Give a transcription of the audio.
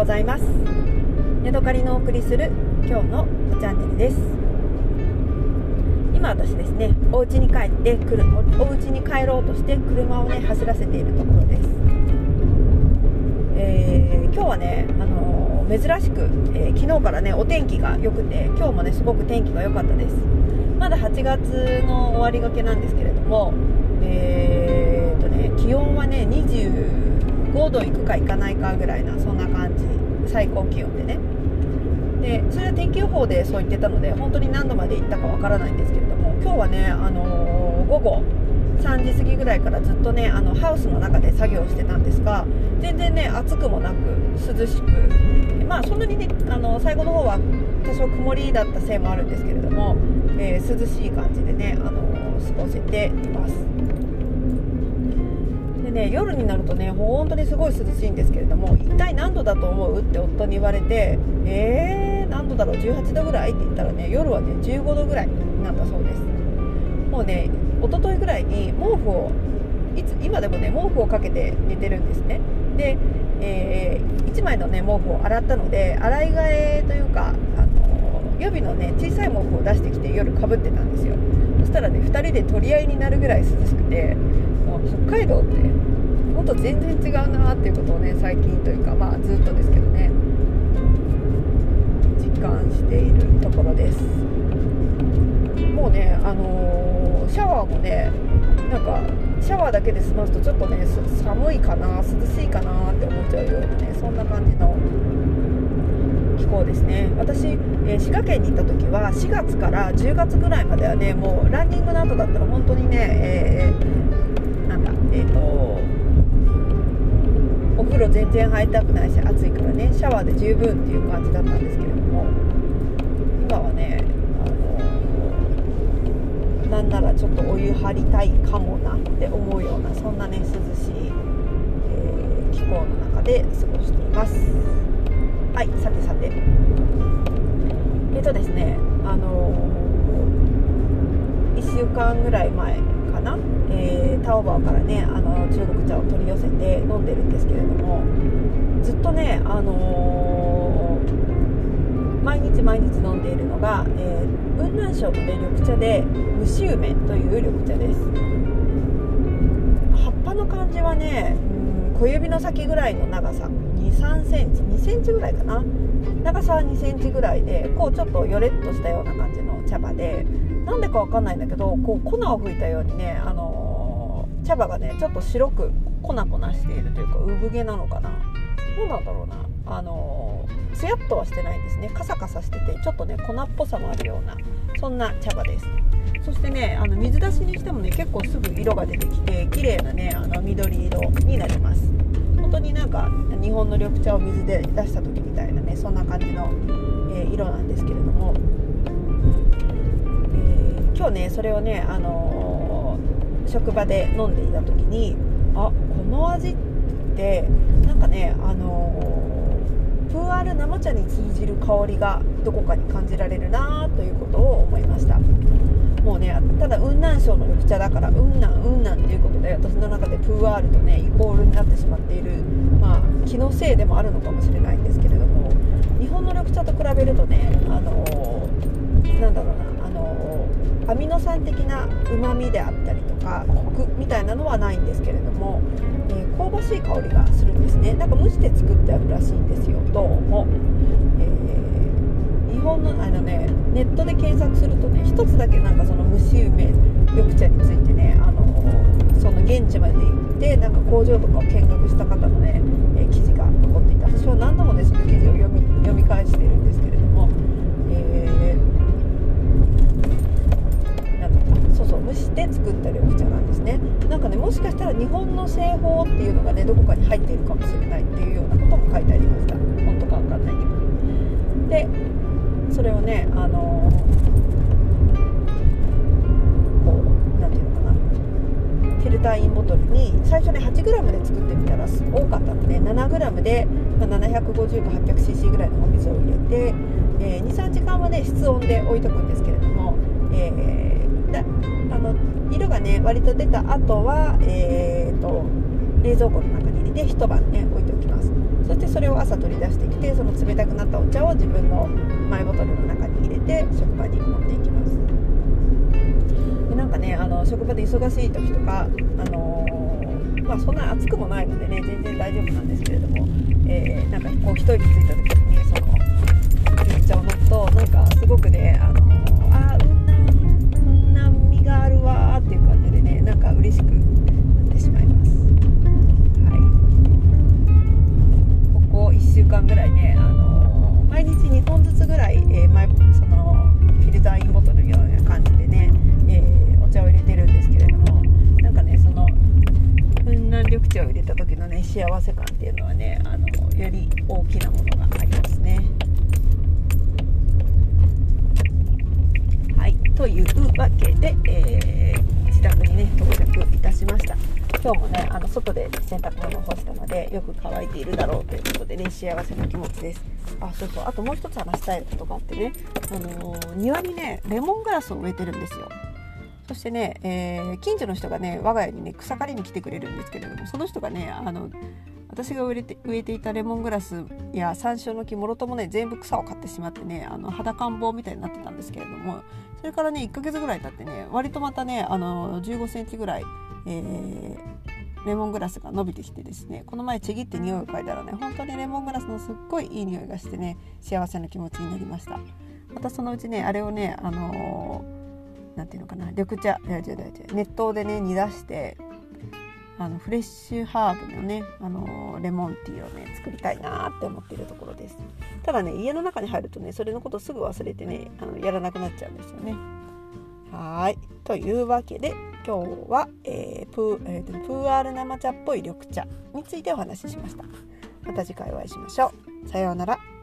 ございます。ヤドカリのお送りする今日のチャンネルです。今私ですねお家に帰ってくるお家に帰ろうとして車をね走らせているところです、えー、今日はねあのー、珍しく、えー、昨日からねお天気が良くて今日もねすごく天気が良かったです。まだ8月の終わりがけなんですけれどもえーとね気温はね5度いくかいかないかぐらいなそんな感じ。最高気温でね。でそれは天気予報でそう言ってたので本当に何度まで行ったかわからないんですけれども今日はね、あのー、午後3時過ぎぐらいからずっとねあのハウスの中で作業してたんですが全然ね暑くもなく涼しく。まあそんなにねあの最後の方は多少曇りだったせいもあるんですけれども、えー、涼しい感じでね、あの、過ごせています。でね夜になるとね本当にすごい涼しいんですけれども一体何度だと思うって夫に言われてえー、何度だろう18度ぐらいって言ったらね夜はね15度ぐらいなったそうです。もうね一昨日ぐらいに毛布をいつ今でもね毛布をかけて寝てるんですね。で、えー、1枚のね毛布を洗ったので洗い替えというかあの予備のね小さい毛布を出してきて夜かぶってたんですよ。そしたらね2人で取り合いになるぐらい涼しくて北海道ってほんと全然違うなっていうことをね最近というかまあずっとですけどね実感しているところです。もうねあのー、シャワーもねなんかシャワーだけで済ますとちょっとね寒いかな涼しいかなって思っちゃうようなねそんな感じの気候ですね。私、えー、滋賀県に行った時は4月から10月ぐらいまではねもうランニングの後だったら本当にね、えー、なんだえっ、ー、とお風呂全然入りたくないし暑いからねシャワーで十分っていう感じだったんですけれども今はねあのなんならちょっとお湯張りたいかもなって思うようなそんなね涼しい、えー、気候の中で過ごしています。はいさてさてえっとですねあの、1週間ぐらい前な、えー、タオバオからねあの中国茶を取り寄せて飲んでるんですけれどもずっとねあのー、毎日毎日飲んでいるのが、えー、雲南省の、ね、緑茶で蒸し梅という緑茶です。葉っぱの感じはね小指の先ぐらいの長さ2 3センチ2センチぐらいかな？長さは2センチぐらいでこうちょっとよれっとしたような感じの茶葉でなんでかわかんないんだけどこう粉を吹いたようにね、あのー、茶葉がねちょっと白く粉々しているというか産毛なのかな。どうなんだろうな。あのー、つやっとはしてないんですね。カサカサしててちょっとね粉っぽさもあるようなそんな茶葉です。そしてねあの水出しにしてもね結構すぐ色が出てきて綺麗なねあの緑色になります。本当になんか日本の緑茶を水で出した時みたいなねそんな感じの、えー、色なんですけれども、今日ねそれをね、あのー、職場で飲んでいた時にあこの味ってなんかねあのプーアール生茶に通じる香りがどこかに感じられるなということを思いました。もうねただ雲南省の緑茶だから雲南雲南っていうことで私の中でプーアールとねイコールになってしまっているまあ気のせいでもあるのかもしれないんですけれども日本の緑茶と比べるとねあのー、なんだろうなあのー、アミノ酸的なうまみであったりとかコクみたいなのはないんですけれども、えー、香ばしい香りがするんですね。なんか蒸して作ってあるらしいんですよ。どうも、え日本のあのねネットで検索するとね一つだけなんかその蒸し梅緑茶についてねあのその現地まで行ってなんか工場とかを見学した方のね、えー、記事が残っていて私は何度もねその記事を読み読み返してるんです蒸して作った緑茶なんですね。なんかねもしかしたら日本の製法っていうのがねどこかに入っているかもしれないっていうようなことも書いてありました。本当か分かんないけど。でそれをねあのこう何ていうのかな。フィルターインボトルに最初ね 8g で作ってみたら多かったので 7g で、ま、750か 800cc ぐらいのお水を入れて、えー、23時間はね室温で置いとくんですけれども、えー、の色がね割と出た後は、えーと、冷蔵庫の中に入れて一晩ね置いておきます。そしてそれを朝取り出してきてその冷たくなったお茶を自分のマイボトルの中に入れて職場に持っていきます。でなんかねあの職場で忙しい時とかあのー、まあそんな暑くもないのでね全然大丈夫なんですけれども、えー、なんかこう一息ついた時ぐらいねあのー、毎日2本ずつぐらい、えー、そのフィルターインボトルのような感じでね、えー、お茶を入れてるんですけれどもなんかねその雲南緑茶を入れた時のね幸せ感っていうのはねあのより大きなものがありますね。はいというわけで、えー、自宅にね到着いたしました今日もねあの外で洗濯物をでよく乾いているだろうということでね幸せな気持ちです。あそうそうあともう一つ話したいことがあってね、あのー、庭にねレモングラスを植えてるんですよ。そしてね、えー、近所の人がね我が家にね草刈りに来てくれるんですけれどもその人がねあの私が植えて植えていたレモングラスや山椒の木もろともね全部草を刈ってしまってねあの肌感棒みたいになってたんですけれどもそれからね1ヶ月ぐらい経ってね割とまたねあの15センチぐらい、えー、レモングラスが伸びてきてですねこの前ちぎって匂いを嗅いだらね本当にレモングラスのすっごいいい匂いがしてね幸せな気持ちになりました。またそのうちねあれをねあのー、ていうのかな緑茶いや違う違う熱湯でね煮出してあのフレッシュハーブのね、あのレモンティーをね作りたいなって思っているところです。ただね家の中に入るとねそれのことすぐ忘れてねあのやらなくなっちゃうんですよね。はい。というわけで今日は、えー、プー、えー、プーアール生茶っぽい緑茶についてお話ししました。また次回お会いしましょう。さようなら。